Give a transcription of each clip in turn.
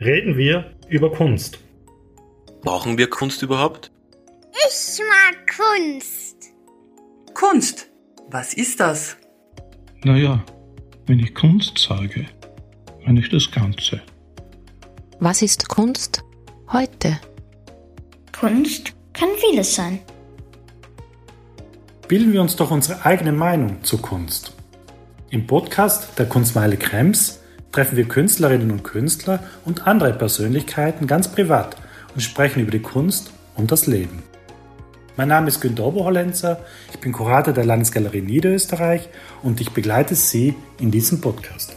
reden wir über Kunst. Brauchen wir Kunst überhaupt? Ich mag Kunst. Kunst. Was ist das? Naja, wenn ich Kunst sage, meine ich das Ganze. Was ist Kunst heute? Kunst kann vieles sein. Bilden wir uns doch unsere eigene Meinung zur Kunst. Im Podcast der Kunstmeile Krems treffen wir Künstlerinnen und Künstler und andere Persönlichkeiten ganz privat und sprechen über die Kunst und das Leben. Mein Name ist Günter Oberhollenzer, ich bin Kurator der Landesgalerie Niederösterreich und ich begleite Sie in diesem Podcast.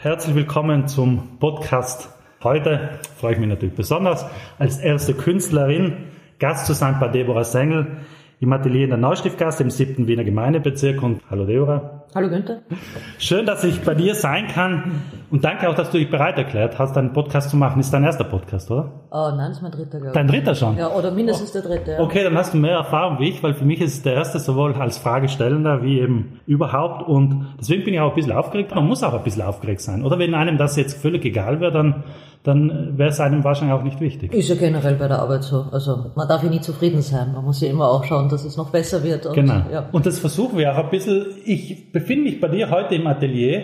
Herzlich willkommen zum Podcast. Heute freue ich mich natürlich besonders, als erste Künstlerin Gast zu sein bei Deborah Sengel im Atelier in der Neustiftgasse im 7. Wiener Gemeindebezirk. Und hallo Deborah. Hallo Günther. Schön, dass ich bei dir sein kann. Und danke auch, dass du dich bereit erklärt hast, einen Podcast zu machen. Ist dein erster Podcast, oder? Oh nein, das ist mein dritter, glaube ich. Dein dritter schon? Ja, oder mindestens der dritte. Ja. Okay, dann hast du mehr Erfahrung wie ich, weil für mich ist es der erste sowohl als Fragestellender wie eben überhaupt. Und deswegen bin ich auch ein bisschen aufgeregt. Man muss auch ein bisschen aufgeregt sein. Oder wenn einem das jetzt völlig egal wäre, dann dann wäre es einem wahrscheinlich auch nicht wichtig. Ist ja generell bei der Arbeit so. Also man darf ja nie zufrieden sein. Man muss ja immer auch schauen, dass es noch besser wird. Und, genau. Ja. Und das versuchen wir auch ein bisschen. Ich befinde mich bei dir heute im Atelier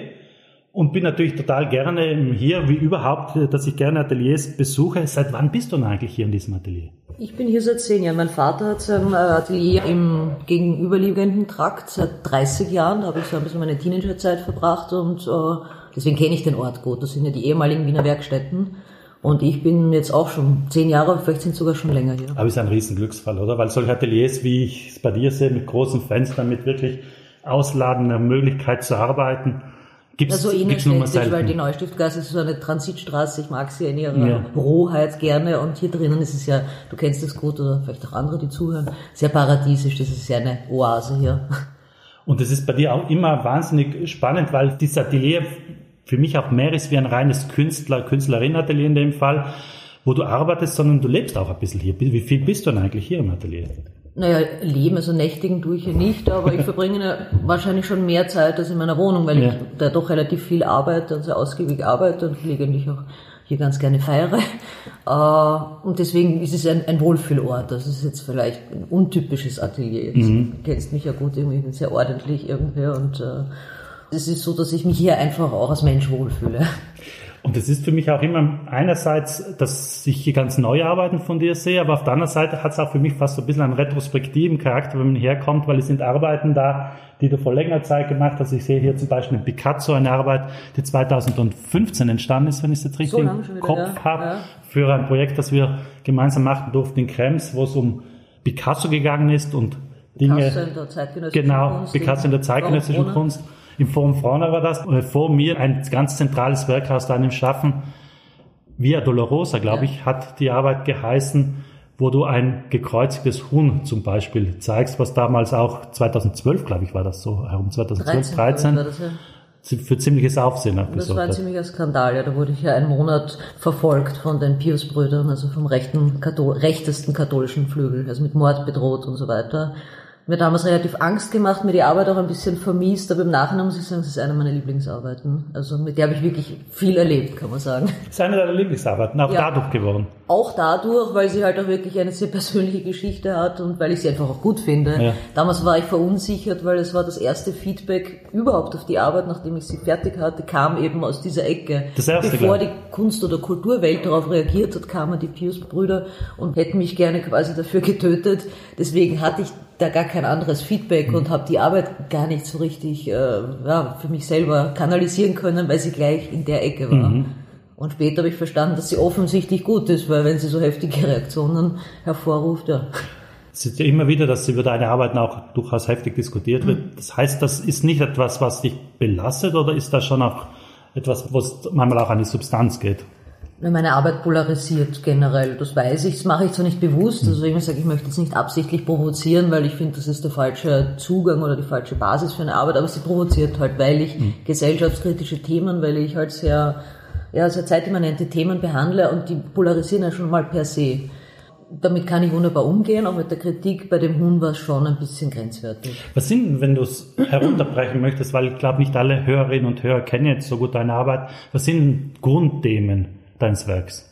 und bin natürlich total gerne hier, wie überhaupt, dass ich gerne Ateliers besuche. Seit wann bist du denn eigentlich hier in diesem Atelier? Ich bin hier seit zehn Jahren. Mein Vater hat sein Atelier im gegenüberliegenden Trakt seit 30 Jahren. Da habe ich so ein bisschen meine Teenagerzeit verbracht und äh, Deswegen kenne ich den Ort gut. Das sind ja die ehemaligen Wiener Werkstätten. Und ich bin jetzt auch schon zehn Jahre, vielleicht sind sogar schon länger hier. Aber es ist ein Riesenglücksfall, oder? Weil solche Ateliers, wie ich es bei dir sehe, mit großen Fenstern, mit wirklich ausladender Möglichkeit zu arbeiten, Gibt es also innenstädtisch, weil die Neustiftgasse ist so eine Transitstraße, ich mag sie in ihrer ja. Rohheit gerne und hier drinnen ist es ja, du kennst es gut oder vielleicht auch andere, die zuhören, sehr paradiesisch, das ist ja eine Oase hier. Und das ist bei dir auch immer wahnsinnig spannend, weil dieses Atelier für mich auch mehr ist wie ein reines Künstler, Künstlerinnenatelier in dem Fall, wo du arbeitest, sondern du lebst auch ein bisschen hier. Wie viel bist du denn eigentlich hier im Atelier? Naja, leben, also nächtigen tue ich hier nicht, aber ich verbringe wahrscheinlich schon mehr Zeit als in meiner Wohnung, weil ja. ich da doch relativ viel arbeite und sehr ausgiebig arbeite und gelegentlich auch hier ganz gerne feiere. Äh, und deswegen ist es ein, ein Wohlfühlort. Das ist jetzt vielleicht ein untypisches Atelier. Mhm. Du kennst mich ja gut, irgendwie, ich bin sehr ordentlich irgendwie und äh, es ist so, dass ich mich hier einfach auch als Mensch wohlfühle. Und es ist für mich auch immer einerseits, dass ich hier ganz neue Arbeiten von dir sehe, aber auf der anderen Seite hat es auch für mich fast so ein bisschen einen retrospektiven Charakter, wenn man herkommt, weil es sind Arbeiten da, die du vor längerer Zeit gemacht hast. Ich sehe hier zum Beispiel in Picasso eine Arbeit, die 2015 entstanden ist, wenn ich es jetzt richtig so im Kopf ja. habe, ja. für ein Projekt, das wir gemeinsam machen durften in Krems, wo es um Picasso gegangen ist und Dinge. Picasso in der zeitgenössischen genau, Kunst. Picasso in der zeitgenössischen Kunst im Forum Fauna war das, äh, vor mir ein ganz zentrales Werk aus deinem Schaffen, Via Dolorosa, glaube ja. ich, hat die Arbeit geheißen, wo du ein gekreuzigtes Huhn zum Beispiel zeigst, was damals auch 2012, glaube ich, war das so, herum 2012, 13, 13 für ziemliches Aufsehen hat Das war ein ziemlicher Skandal, ja. Da wurde ich ja einen Monat verfolgt von den Pius-Brüdern, also vom rechten, Kathol rechtesten katholischen Flügel, also mit Mord bedroht und so weiter mir damals relativ Angst gemacht, mir die Arbeit auch ein bisschen vermiest, aber im Nachhinein muss ich sagen, es ist eine meiner Lieblingsarbeiten. Also mit der habe ich wirklich viel erlebt, kann man sagen. Das ist eine deiner Lieblingsarbeiten, auch ja. dadurch geworden. Auch dadurch, weil sie halt auch wirklich eine sehr persönliche Geschichte hat und weil ich sie einfach auch gut finde. Ja. Damals war ich verunsichert, weil es war das erste Feedback überhaupt auf die Arbeit, nachdem ich sie fertig hatte, kam eben aus dieser Ecke. Das erste, Bevor klar. die Kunst- oder Kulturwelt darauf reagiert hat, kamen die Pius-Brüder und hätten mich gerne quasi dafür getötet. Deswegen hatte ich da gar kein anderes Feedback mhm. und habe die Arbeit gar nicht so richtig äh, ja, für mich selber kanalisieren können, weil sie gleich in der Ecke war. Mhm. Und später habe ich verstanden, dass sie offensichtlich gut ist, weil wenn sie so heftige Reaktionen hervorruft, ja. Es ist ja immer wieder, dass über deine Arbeiten auch durchaus heftig diskutiert wird. Mhm. Das heißt, das ist nicht etwas, was dich belastet oder ist das schon auch etwas, was manchmal auch an die Substanz geht? Meine Arbeit polarisiert generell, das weiß ich, das mache ich zwar nicht bewusst, also ich sage, ich möchte es nicht absichtlich provozieren, weil ich finde, das ist der falsche Zugang oder die falsche Basis für eine Arbeit, aber sie provoziert halt, weil ich mhm. gesellschaftskritische Themen, weil ich halt sehr, ja, sehr zeitimmanente Themen behandle und die polarisieren ja schon mal per se. damit kann ich wunderbar umgehen, auch mit der Kritik bei dem Huhn war es schon ein bisschen grenzwertig. Was sind, wenn du es herunterbrechen möchtest, weil ich glaube, nicht alle Hörerinnen und Hörer kennen jetzt so gut deine Arbeit, was sind Grundthemen deines Werks?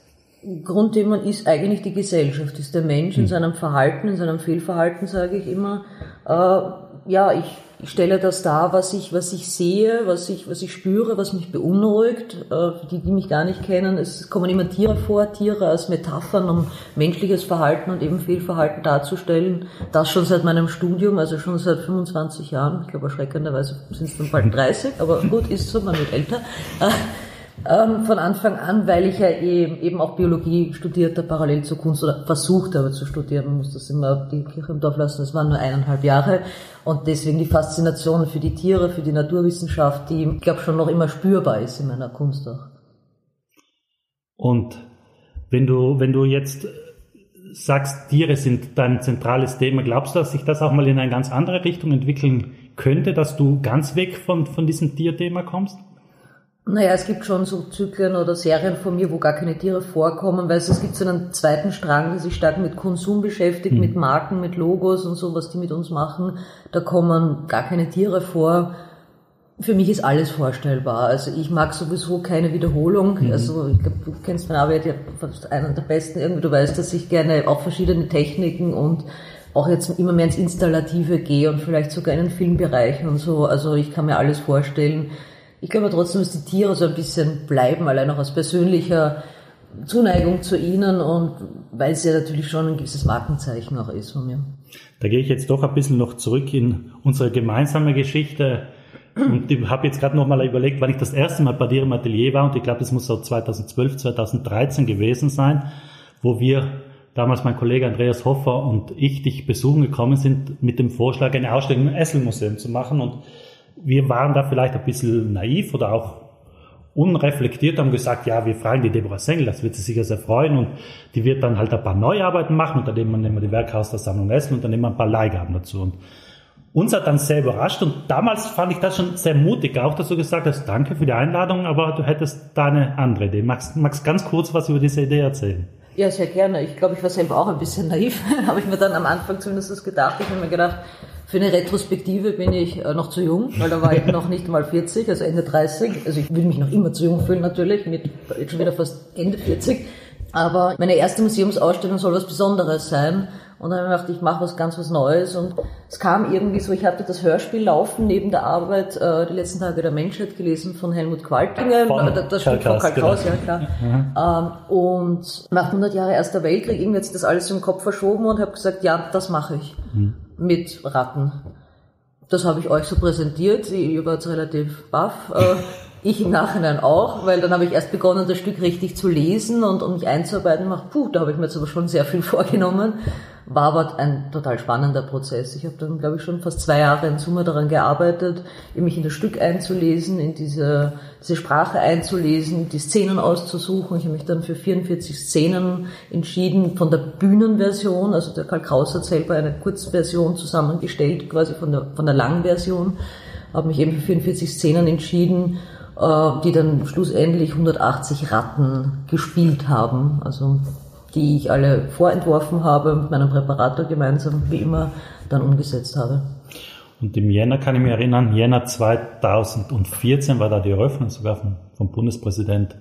Grundthema ist eigentlich die Gesellschaft, ist der Mensch in seinem Verhalten, in seinem Fehlverhalten, sage ich immer. Äh, ja, ich, ich stelle das dar, was ich, was ich sehe, was ich, was ich spüre, was mich beunruhigt. Äh, für die, die mich gar nicht kennen, es kommen immer Tiere vor, Tiere als Metaphern, um menschliches Verhalten und eben Fehlverhalten darzustellen. Das schon seit meinem Studium, also schon seit 25 Jahren. Ich glaube, erschreckenderweise sind es dann bald 30, aber gut, ist so, man wird älter. Äh, ähm, von Anfang an, weil ich ja eben, eben auch Biologie studierte, parallel zur Kunst oder versucht habe zu studieren. Man muss das immer die Kirche im Dorf lassen. Das waren nur eineinhalb Jahre. Und deswegen die Faszination für die Tiere, für die Naturwissenschaft, die, ich glaube, schon noch immer spürbar ist in meiner Kunst auch. Und wenn du, wenn du jetzt sagst, Tiere sind dein zentrales Thema, glaubst du, dass sich das auch mal in eine ganz andere Richtung entwickeln könnte, dass du ganz weg von, von diesem Tierthema kommst? Naja, es gibt schon so Zyklen oder Serien von mir, wo gar keine Tiere vorkommen, weil es gibt so einen zweiten Strang, der sich stark mit Konsum beschäftigt, mhm. mit Marken, mit Logos und so, was die mit uns machen. Da kommen gar keine Tiere vor. Für mich ist alles vorstellbar. Also ich mag sowieso keine Wiederholung. Mhm. Also ich glaube, du kennst meine Arbeit ja einer der besten irgendwie. Du weißt, dass ich gerne auch verschiedene Techniken und auch jetzt immer mehr ins Installative gehe und vielleicht sogar in den Filmbereichen und so. Also ich kann mir alles vorstellen. Ich glaube trotzdem, dass die Tiere so ein bisschen bleiben, allein auch aus persönlicher Zuneigung zu ihnen und weil es ja natürlich schon ein gewisses Markenzeichen auch ist von mir. Da gehe ich jetzt doch ein bisschen noch zurück in unsere gemeinsame Geschichte. Und ich habe jetzt gerade noch mal überlegt, wann ich das erste Mal bei dir im Atelier war und ich glaube, das muss so 2012, 2013 gewesen sein, wo wir damals mein Kollege Andreas Hoffer und ich dich besuchen gekommen sind mit dem Vorschlag, eine Ausstellung im Esselmuseum zu machen und wir waren da vielleicht ein bisschen naiv oder auch unreflektiert, haben gesagt, ja, wir fragen die Deborah Sengel, das wird sie sicher sehr freuen und die wird dann halt ein paar Neuarbeiten machen und dann nehmen wir die Werke aus der Sammlung Essen und dann nehmen wir ein paar Leihgaben dazu. Und uns hat dann sehr überrascht und damals fand ich das schon sehr mutig, auch dass du gesagt hast, danke für die Einladung, aber du hättest da eine andere Idee. Magst, magst ganz kurz was über diese Idee erzählen? Ja, sehr gerne. Ich glaube, ich war selber auch ein bisschen naiv, habe ich mir dann am Anfang zumindest gedacht. Ich habe mir gedacht, für eine Retrospektive bin ich äh, noch zu jung, weil da war ich noch nicht mal 40, also Ende 30. Also ich will mich noch immer zu jung fühlen natürlich, mit jetzt schon wieder fast Ende 40. Aber meine erste Museumsausstellung soll was Besonderes sein. Und dann habe ich gedacht, ich mache was ganz was Neues. Und es kam irgendwie so, ich hatte das Hörspiel laufen neben der Arbeit, äh, die letzten Tage der Menschheit gelesen von Helmut Qualtinger. Von das, das Stück von Karl Kraus, ja klar. Mhm. Ähm, und nach 100 Jahre Erster Weltkrieg, irgendwie hat sich das alles im Kopf verschoben und habe gesagt, ja, das mache ich. Mhm mit Ratten. Das habe ich euch so präsentiert. Ihr wart relativ baff. Äh, ich im Nachhinein auch, weil dann habe ich erst begonnen, das Stück richtig zu lesen und um mich einzuarbeiten. Macht, puh, da habe ich mir jetzt aber schon sehr viel vorgenommen. War aber ein total spannender Prozess. Ich habe dann, glaube ich, schon fast zwei Jahre in Summe daran gearbeitet, mich in das Stück einzulesen, in diese, diese Sprache einzulesen, die Szenen auszusuchen. Ich habe mich dann für 44 Szenen entschieden von der Bühnenversion. Also der Karl Kraus hat selber eine Kurzversion zusammengestellt, quasi von der, von der Langversion. Habe mich eben für 44 Szenen entschieden äh, die dann schlussendlich 180 Ratten gespielt haben. Also die ich alle vorentworfen habe mit meinem Präparator gemeinsam, wie immer, dann umgesetzt habe. Und im Jänner kann ich mich erinnern, Jänner 2014 war da die Eröffnung sogar vom, vom Bundespräsident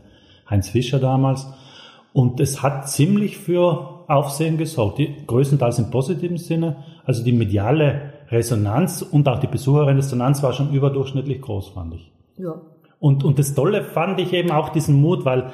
Heinz Fischer damals. Und es hat ziemlich für Aufsehen gesorgt, die, größtenteils im positiven Sinne. Also die mediale Resonanz und auch die Besucherresonanz war schon überdurchschnittlich groß, fand ich. Ja. Und, und das Tolle fand ich eben auch diesen Mut, weil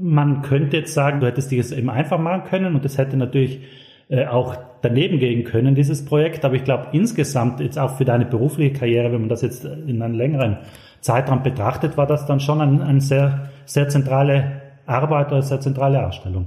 man könnte jetzt sagen, du hättest dich es eben einfach machen können und es hätte natürlich äh, auch daneben gehen können, dieses Projekt. Aber ich glaube, insgesamt jetzt auch für deine berufliche Karriere, wenn man das jetzt in einem längeren Zeitraum betrachtet, war das dann schon eine ein sehr, sehr zentrale Arbeit oder sehr zentrale Ausstellung.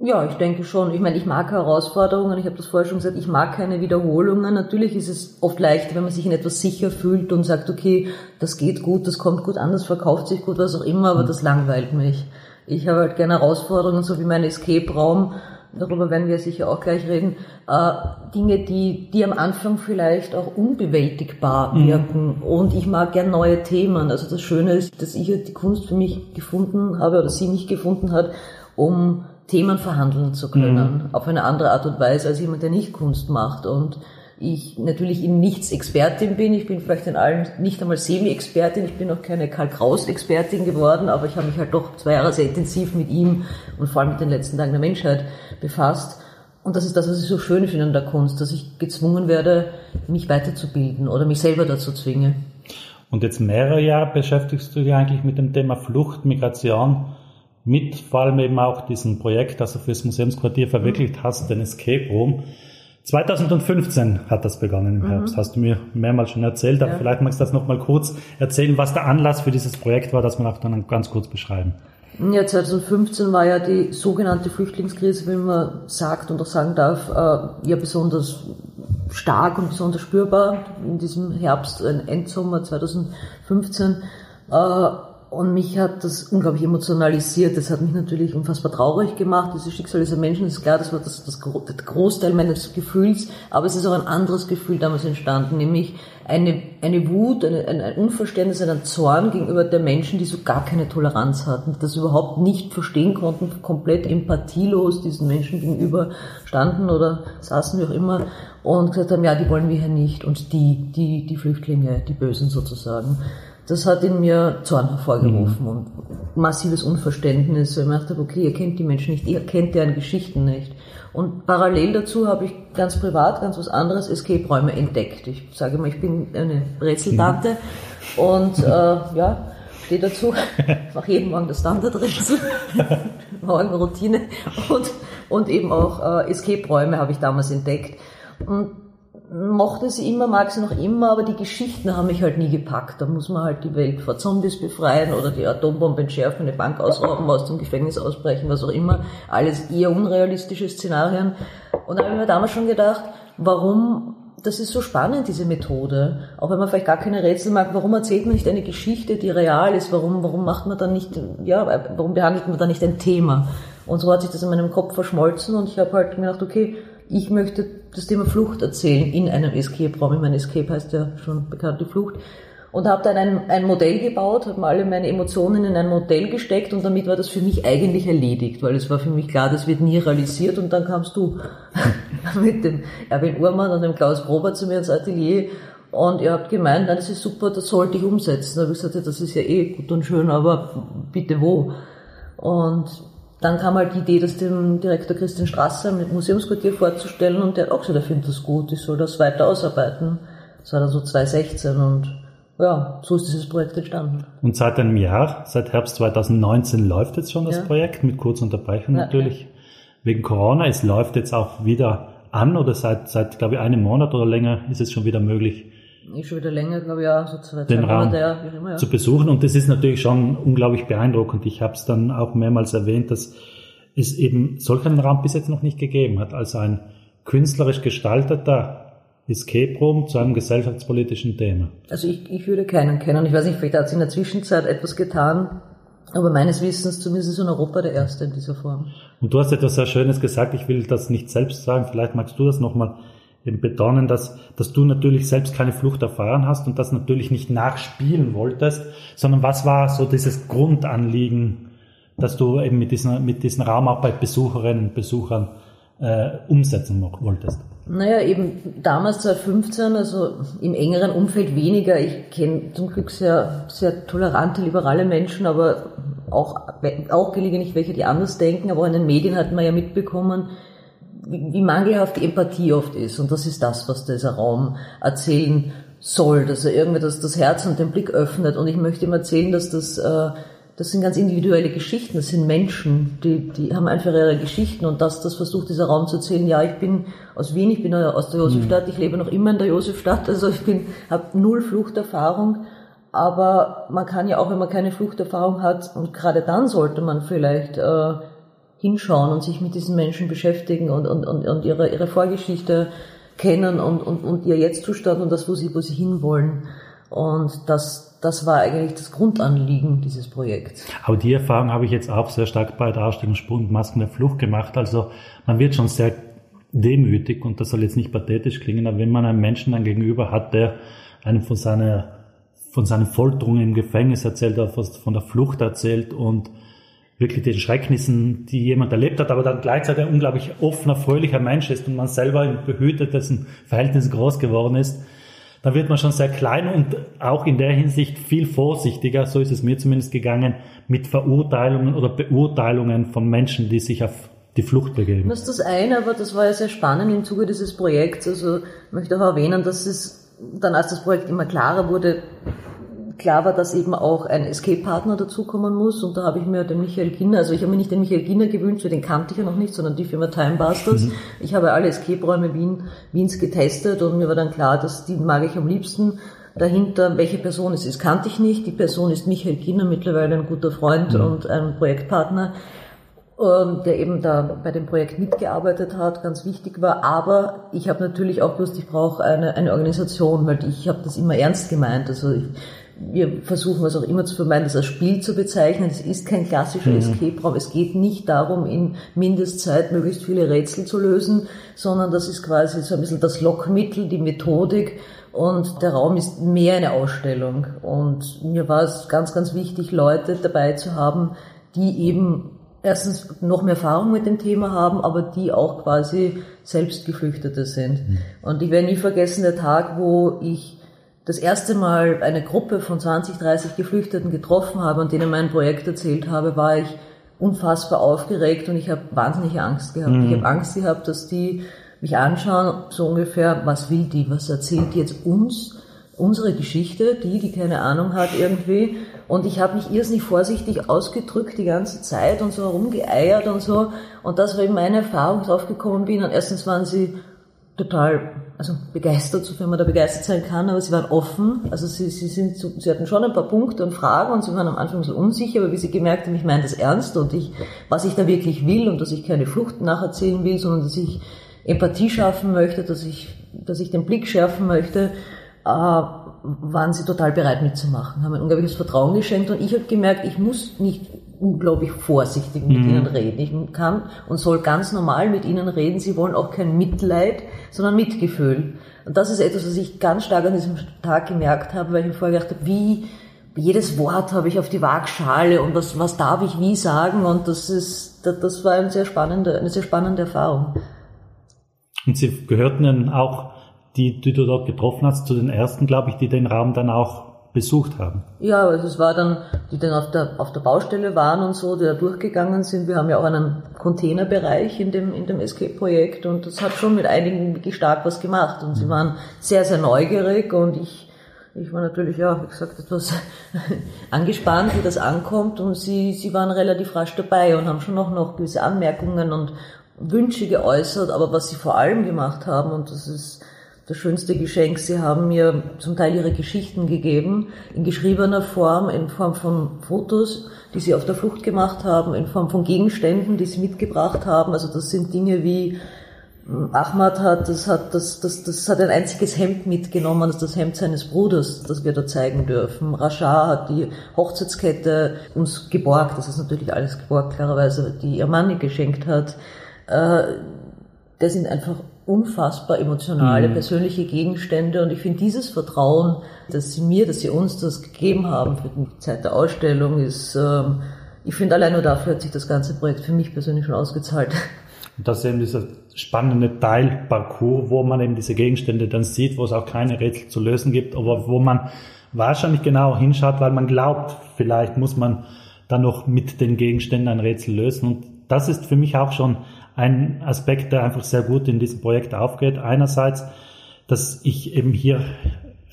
Ja, ich denke schon. Ich meine, ich mag Herausforderungen. Ich habe das vorher schon gesagt, ich mag keine Wiederholungen. Natürlich ist es oft leichter, wenn man sich in etwas sicher fühlt und sagt, okay, das geht gut, das kommt gut an, das verkauft sich gut, was auch immer, aber das langweilt mich. Ich habe halt gerne Herausforderungen, so wie mein Escape-Raum, darüber werden wir sicher auch gleich reden, äh, Dinge, die, die am Anfang vielleicht auch unbewältigbar mhm. wirken. Und ich mag gern neue Themen. Also das Schöne ist, dass ich die Kunst für mich gefunden habe oder sie nicht gefunden hat, um Themen verhandeln zu können, mhm. auf eine andere Art und Weise als jemand, der nicht Kunst macht. Und ich natürlich in nichts Expertin bin. Ich bin vielleicht in allen nicht einmal Semi-Expertin. Ich bin auch keine Karl Kraus-Expertin geworden, aber ich habe mich halt doch zwei Jahre sehr intensiv mit ihm und vor allem mit den letzten Tagen der Menschheit befasst. Und das ist das, was ich so schön finde an der Kunst, dass ich gezwungen werde, mich weiterzubilden oder mich selber dazu zwinge. Und jetzt mehrere Jahre beschäftigst du dich eigentlich mit dem Thema Flucht, Migration, mit vor allem eben auch diesem Projekt, das du fürs Museumsquartier verwirklicht hast, den Escape Room. 2015 hat das begonnen im mhm. Herbst, hast du mir mehrmals schon erzählt, aber ja. vielleicht magst du das nochmal kurz erzählen, was der Anlass für dieses Projekt war, das wir auch dann ganz kurz beschreiben. Ja, 2015 war ja die sogenannte Flüchtlingskrise, wie man sagt und auch sagen darf, äh, ja besonders stark und besonders spürbar in diesem Herbst, Endsommer 2015. Und mich hat das unglaublich emotionalisiert. Das hat mich natürlich unfassbar traurig gemacht. Dieses Schicksal dieser Menschen ist klar, das war das, das, der Großteil meines Gefühls. Aber es ist auch ein anderes Gefühl damals entstanden, nämlich eine, eine Wut, eine, ein, Unverständnis, ein Zorn gegenüber der Menschen, die so gar keine Toleranz hatten, das überhaupt nicht verstehen konnten, komplett empathielos diesen Menschen gegenüber standen oder saßen, wie auch immer, und gesagt haben, ja, die wollen wir hier nicht. Und die, die, die Flüchtlinge, die Bösen sozusagen das hat in mir Zorn hervorgerufen mhm. und massives Unverständnis. Weil ich dachte, okay, ihr kennt die Menschen nicht, ihr kennt deren Geschichten nicht. Und parallel dazu habe ich ganz privat ganz was anderes, Escape-Räume entdeckt. Ich sage mal, ich bin eine Rätseltante mhm. und äh, ja, stehe dazu, mache jeden Morgen das Standardrätsel, Morgenroutine und, und eben auch äh, Escape-Räume habe ich damals entdeckt. Und mochte sie immer, mag sie noch immer, aber die Geschichten haben mich halt nie gepackt. Da muss man halt die Welt vor Zombies befreien oder die Atombombe entschärfen, eine Bank ausrauben, aus dem Gefängnis ausbrechen, was auch immer. Alles eher unrealistische Szenarien. Und da habe ich mir damals schon gedacht, warum, das ist so spannend, diese Methode. Auch wenn man vielleicht gar keine Rätsel mag, warum erzählt man nicht eine Geschichte, die real ist? Warum, warum macht man dann nicht, ja, warum behandelt man dann nicht ein Thema? Und so hat sich das in meinem Kopf verschmolzen und ich habe halt gedacht, okay, ich möchte das Thema Flucht erzählen in einem Escape-Raum. Ich meine, Escape heißt ja schon bekannte Flucht. Und habe dann ein, ein Modell gebaut, habe alle meine Emotionen in ein Modell gesteckt und damit war das für mich eigentlich erledigt, weil es war für mich klar, das wird nie realisiert und dann kamst du mit dem Erwin Uhrmann und dem Klaus Prober zu mir ins Atelier und ihr habt gemeint, nein, das ist super, das sollte ich umsetzen. Da habe ich gesagt, ja, das ist ja eh gut und schön, aber bitte wo? Und dann kam halt die Idee, das dem Direktor Christian Strasser mit Museumsquartier vorzustellen und der hat auch gesagt, er findet das gut, ich soll das weiter ausarbeiten. Das war dann so 2016 und ja, so ist dieses Projekt entstanden. Und seit einem Jahr, seit Herbst 2019 läuft jetzt schon das ja. Projekt, mit kurzer Unterbrechung ja, natürlich, ja. wegen Corona. Es läuft jetzt auch wieder an oder seit, seit, glaube ich, einem Monat oder länger ist es schon wieder möglich, ist schon wieder länger, glaube ich, ja, so zwei, den Raum Monate, ja, immer, ja. zu besuchen. Und das ist natürlich schon unglaublich beeindruckend. Ich habe es dann auch mehrmals erwähnt, dass es eben solch einen Raum bis jetzt noch nicht gegeben hat. Also ein künstlerisch gestalteter Escape Room zu einem gesellschaftspolitischen Thema. Also ich, ich würde keinen kennen. Ich weiß nicht, vielleicht hat sich in der Zwischenzeit etwas getan. Aber meines Wissens zumindest in Europa der erste in dieser Form. Und du hast etwas sehr Schönes gesagt. Ich will das nicht selbst sagen. Vielleicht magst du das nochmal eben betonen, dass, dass du natürlich selbst keine Flucht erfahren hast und das natürlich nicht nachspielen wolltest, sondern was war so dieses Grundanliegen, dass du eben mit diesem, mit diesem Raum auch bei Besucherinnen und Besuchern äh, umsetzen wolltest? Naja, eben damals 2015, also im engeren Umfeld weniger. Ich kenne zum Glück sehr, sehr tolerante, liberale Menschen, aber auch, auch gelegentlich welche, die anders denken. Aber in den Medien hat man ja mitbekommen, wie mangelhaft die Empathie oft ist. Und das ist das, was dieser Raum erzählen soll, dass er irgendwie das, das Herz und den Blick öffnet. Und ich möchte ihm erzählen, dass das, äh, das sind ganz individuelle Geschichten, das sind Menschen, die, die haben einfach ihre Geschichten und das, das versucht dieser Raum zu erzählen. Ja, ich bin aus Wien, ich bin aus der Josefstadt, mhm. ich lebe noch immer in der Josefstadt, also ich bin, habe null Fluchterfahrung. Aber man kann ja auch, wenn man keine Fluchterfahrung hat, und gerade dann sollte man vielleicht äh, hinschauen und sich mit diesen Menschen beschäftigen und, und, und, und ihre, ihre Vorgeschichte kennen und, und, und ihr Jetztzustand und das, wo sie, wo sie hinwollen. Und das, das war eigentlich das Grundanliegen dieses Projekts. Aber die Erfahrung habe ich jetzt auch sehr stark bei der Ausstellung Sprung und Masken der Flucht gemacht. Also man wird schon sehr demütig und das soll jetzt nicht pathetisch klingen, aber wenn man einen Menschen dann gegenüber hat, der einem von seiner, von seinen Folterungen im Gefängnis erzählt, von der Flucht erzählt und wirklich den Schrecknissen, die jemand erlebt hat, aber dann gleichzeitig ein unglaublich offener, fröhlicher Mensch ist und man selber in behüteten Verhältnissen groß geworden ist, dann wird man schon sehr klein und auch in der Hinsicht viel vorsichtiger, so ist es mir zumindest gegangen, mit Verurteilungen oder Beurteilungen von Menschen, die sich auf die Flucht begeben. Das ist das eine, aber das war ja sehr spannend im Zuge dieses Projekts. Also ich möchte auch erwähnen, dass es dann, als das Projekt immer klarer wurde, klar war, dass eben auch ein Escape-Partner dazukommen muss. Und da habe ich mir den Michael Ginner, also ich habe mir nicht den Michael Ginner gewünscht, weil den kannte ich ja noch nicht, sondern die Firma Timebusters. Mhm. Ich habe alle Escape-Räume Wien, Wiens getestet und mir war dann klar, dass die mag ich am liebsten. Dahinter, welche Person es ist, kannte ich nicht. Die Person ist Michael Ginner, mittlerweile ein guter Freund mhm. und ein Projektpartner ähm, der eben da bei dem Projekt mitgearbeitet hat, ganz wichtig war. Aber ich habe natürlich auch gewusst, ich brauche eine, eine Organisation, weil ich habe das immer ernst gemeint. Also ich, wir versuchen es auch immer zu vermeiden, das als Spiel zu bezeichnen. Es ist kein klassischer mhm. Escape-Raum. Es geht nicht darum, in Mindestzeit möglichst viele Rätsel zu lösen, sondern das ist quasi so ein bisschen das Lockmittel, die Methodik. Und der Raum ist mehr eine Ausstellung. Und mir war es ganz, ganz wichtig, Leute dabei zu haben, die eben erstens noch mehr Erfahrung mit dem Thema haben, aber die auch quasi selbst Geflüchtete sind. Mhm. Und ich werde nie vergessen, der Tag, wo ich das erste Mal eine Gruppe von 20, 30 Geflüchteten getroffen habe und denen mein Projekt erzählt habe, war ich unfassbar aufgeregt und ich habe wahnsinnige Angst gehabt. Mhm. Ich habe Angst gehabt, dass die mich anschauen, so ungefähr, was will die, was erzählt die jetzt uns, unsere Geschichte, die, die keine Ahnung hat irgendwie. Und ich habe mich irrsinnig vorsichtig ausgedrückt die ganze Zeit und so herumgeeiert und so. Und das war eben meine Erfahrung, drauf gekommen bin. Und erstens waren sie total also begeistert, sofern man da begeistert sein kann, aber sie waren offen. Also sie, sie, sind, sie hatten schon ein paar Punkte und Fragen und sie waren am Anfang so unsicher, aber wie sie gemerkt haben, ich meine das ernst und ich, was ich da wirklich will und dass ich keine Flucht nacherzählen will, sondern dass ich Empathie schaffen möchte, dass ich, dass ich den Blick schärfen möchte, äh, waren sie total bereit mitzumachen, haben ein unglaubliches Vertrauen geschenkt und ich habe gemerkt, ich muss nicht unglaublich vorsichtig mit mhm. ihnen reden. Ich kann und soll ganz normal mit ihnen reden. Sie wollen auch kein Mitleid, sondern Mitgefühl. Und das ist etwas, was ich ganz stark an diesem Tag gemerkt habe, weil ich mir vorher gedacht habe, wie jedes Wort habe ich auf die Waagschale und was, was darf ich wie sagen und das ist, das, das war eine sehr spannende, eine sehr spannende Erfahrung. Und Sie gehörten dann auch, die, die du dort getroffen hast, zu den ersten, glaube ich, die den Raum dann auch besucht haben. Ja, also es war dann, die dann auf der, auf der Baustelle waren und so, die da durchgegangen sind. Wir haben ja auch einen Containerbereich in dem, in dem Escape-Projekt und das hat schon mit einigen wirklich stark was gemacht und sie mhm. waren sehr, sehr neugierig und ich, ich war natürlich, ja, wie gesagt, etwas angespannt, wie das ankommt und sie, sie waren relativ rasch dabei und haben schon noch, noch gewisse Anmerkungen und Wünsche geäußert, aber was sie vor allem gemacht haben und das ist, das schönste Geschenk. Sie haben mir zum Teil ihre Geschichten gegeben, in geschriebener Form, in Form von Fotos, die sie auf der Flucht gemacht haben, in Form von Gegenständen, die sie mitgebracht haben. Also das sind Dinge wie hm, Ahmad hat, das hat, das, das, das hat ein einziges Hemd mitgenommen, das ist das Hemd seines Bruders, das wir da zeigen dürfen. Rashad hat die Hochzeitskette uns geborgt, das ist natürlich alles geborgt, klarerweise, die ihr Mann geschenkt hat. Äh, das sind einfach unfassbar emotionale, mhm. persönliche Gegenstände und ich finde dieses Vertrauen, dass sie mir, dass sie uns das gegeben haben für die Zeit der Ausstellung, ist, ähm, ich finde allein nur dafür hat sich das ganze Projekt für mich persönlich schon ausgezahlt. das ist eben dieser spannende Teilparcours, wo man eben diese Gegenstände dann sieht, wo es auch keine Rätsel zu lösen gibt, aber wo man wahrscheinlich genau hinschaut, weil man glaubt, vielleicht muss man dann noch mit den Gegenständen ein Rätsel lösen und das ist für mich auch schon ein Aspekt, der einfach sehr gut in diesem Projekt aufgeht. Einerseits, dass ich eben hier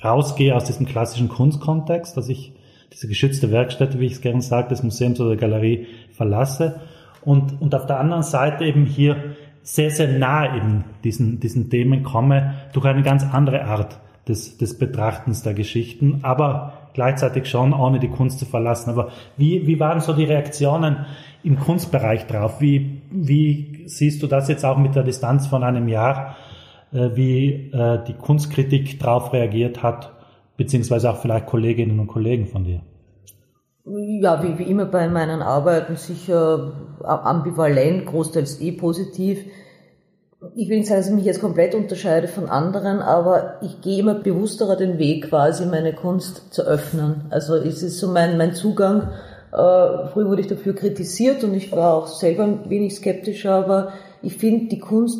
rausgehe aus diesem klassischen Kunstkontext, dass ich diese geschützte Werkstätte, wie ich es gerne sage, des Museums oder der Galerie verlasse und, und auf der anderen Seite eben hier sehr, sehr nah in diesen, diesen Themen komme durch eine ganz andere Art des, des Betrachtens der Geschichten, aber gleichzeitig schon ohne die Kunst zu verlassen. Aber wie, wie waren so die Reaktionen im Kunstbereich drauf? Wie, wie siehst du das jetzt auch mit der Distanz von einem Jahr, äh, wie äh, die Kunstkritik darauf reagiert hat, beziehungsweise auch vielleicht Kolleginnen und Kollegen von dir? Ja, wie, wie immer bei meinen Arbeiten sicher ambivalent, großteils eh positiv. Ich will nicht sagen, dass ich mich jetzt komplett unterscheide von anderen, aber ich gehe immer bewussterer den Weg, quasi meine Kunst zu öffnen. Also es ist so mein, mein Zugang Äh, früher wurde ich dafür kritisiert und ich war auch selber ein wenig skeptischer, aber ich finde die Kunst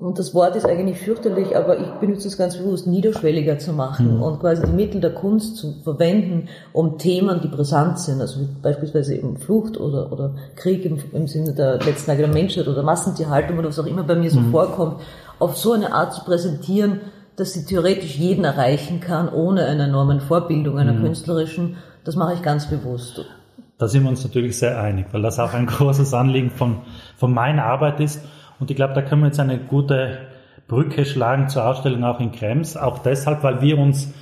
und das Wort ist eigentlich fürchterlich, aber ich benutze es ganz bewusst, niederschwelliger zu machen mhm. und quasi die Mittel der Kunst zu verwenden, um Themen, die brisant sind, also beispielsweise eben Flucht oder, oder Krieg im, im Sinne der letzten Tage der Menschheit oder Massentierhaltung oder was auch immer bei mir so mhm. vorkommt, auf so eine Art zu präsentieren, dass sie theoretisch jeden erreichen kann, ohne eine enormen Vorbildung, einer mhm. künstlerischen. Das mache ich ganz bewusst. Da sind wir uns natürlich sehr einig, weil das auch ein großes Anliegen von, von meiner Arbeit ist. Und ich glaube, da können wir jetzt eine gute Brücke schlagen zur Ausstellung auch in Krems. Auch deshalb, weil wir uns,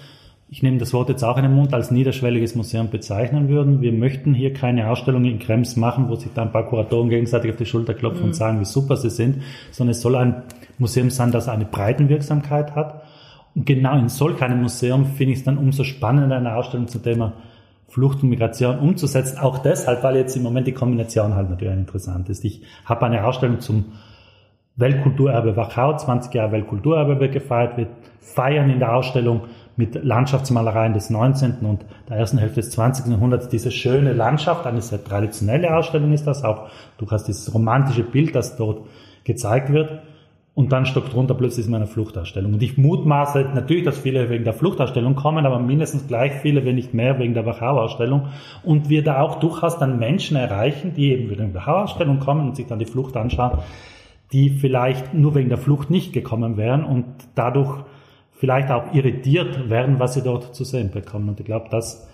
ich nehme das Wort jetzt auch in den Mund, als niederschwelliges Museum bezeichnen würden. Wir möchten hier keine Ausstellung in Krems machen, wo sich dann ein paar Kuratoren gegenseitig auf die Schulter klopfen mhm. und sagen, wie super sie sind, sondern es soll ein Museum sein, das eine Breitenwirksamkeit hat. Und genau in solch einem Museum finde ich es dann umso spannender, eine Ausstellung zum Thema Flucht und Migration umzusetzen. Auch deshalb, weil jetzt im Moment die Kombination halt natürlich interessant ist. Ich habe eine Ausstellung zum Weltkulturerbe Wachau, 20 Jahre Weltkulturerbe wird gefeiert, wir feiern in der Ausstellung mit Landschaftsmalereien des 19. und der ersten Hälfte des 20. Jahrhunderts diese schöne Landschaft, eine sehr traditionelle Ausstellung ist das auch. Du hast dieses romantische Bild, das dort gezeigt wird. Und dann stockt drunter plötzlich ist eine Fluchtausstellung. Und ich mutmaße natürlich, dass viele wegen der Fluchtausstellung kommen, aber mindestens gleich viele, wenn nicht mehr, wegen der Wachau-Ausstellung. Und wir da auch durchaus dann Menschen erreichen, die eben wegen der Wachau-Ausstellung kommen und sich dann die Flucht anschauen, die vielleicht nur wegen der Flucht nicht gekommen wären und dadurch vielleicht auch irritiert werden, was sie dort zu sehen bekommen. Und ich glaube, das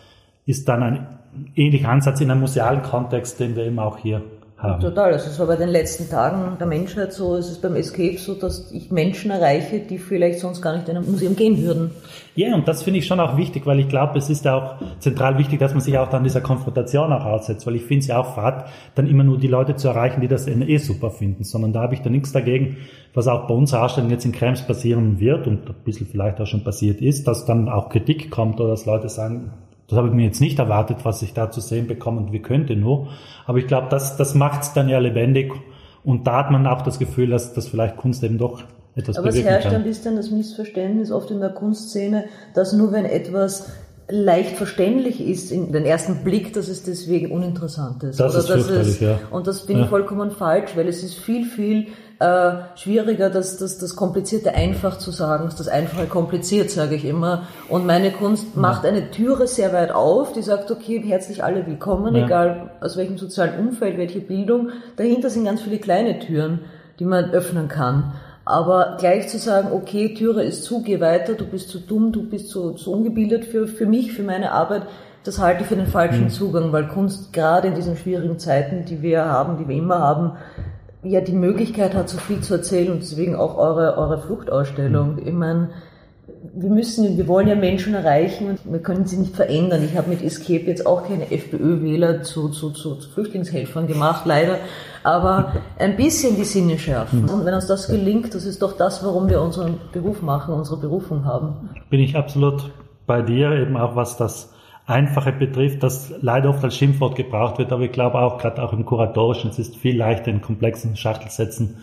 ist dann ein ähnlicher Ansatz in einem musealen Kontext, den wir eben auch hier haben. Total. Also es war bei den letzten Tagen der Menschheit so, es ist beim Escape so, dass ich Menschen erreiche, die vielleicht sonst gar nicht in ein Museum gehen würden. Ja, und das finde ich schon auch wichtig, weil ich glaube, es ist ja auch zentral wichtig, dass man sich auch dann dieser Konfrontation auch aussetzt, weil ich finde es ja auch fad, dann immer nur die Leute zu erreichen, die das eh super finden, sondern da habe ich da nichts dagegen, was auch bei unserer Ausstellung jetzt in Krems passieren wird und ein bisschen vielleicht auch schon passiert ist, dass dann auch Kritik kommt oder dass Leute sagen, das habe ich mir jetzt nicht erwartet, was ich da zu sehen bekomme und wie könnte nur. Aber ich glaube, das, das macht es dann ja lebendig. Und da hat man auch das Gefühl, dass, dass vielleicht Kunst eben doch etwas Aber es herrscht ein bisschen das Missverständnis oft in der Kunstszene, dass nur wenn etwas leicht verständlich ist in den ersten Blick, dass es deswegen uninteressant ist. Das Oder ist dass es, ja. Und das finde ich vollkommen falsch, weil es ist viel, viel äh, schwieriger, das, das, das Komplizierte einfach zu sagen, das Einfache kompliziert, sage ich immer. Und meine Kunst macht eine Türe sehr weit auf, die sagt, okay, herzlich alle willkommen, ja. egal aus welchem sozialen Umfeld, welche Bildung. Dahinter sind ganz viele kleine Türen, die man öffnen kann. Aber gleich zu sagen, okay, Türe ist zu, geh weiter, du bist zu dumm, du bist zu, zu ungebildet für, für mich, für meine Arbeit, das halte ich für den falschen mhm. Zugang, weil Kunst gerade in diesen schwierigen Zeiten, die wir haben, die wir immer haben, ja die Möglichkeit hat, so viel zu erzählen und deswegen auch eure, eure Fluchtausstellung. Ich meine, wir müssen, wir wollen ja Menschen erreichen und wir können sie nicht verändern. Ich habe mit Escape jetzt auch keine FPÖ-Wähler zu, zu, zu, zu, Flüchtlingshelfern gemacht, leider, aber ein bisschen die Sinne schärfen. Und wenn uns das gelingt, das ist doch das, warum wir unseren Beruf machen, unsere Berufung haben. Bin ich absolut bei dir, eben auch was das Einfache betrifft, das leider oft als Schimpfwort gebraucht wird, aber ich glaube auch, gerade auch im Kuratorischen, es ist viel leichter in komplexen Schachtelsätzen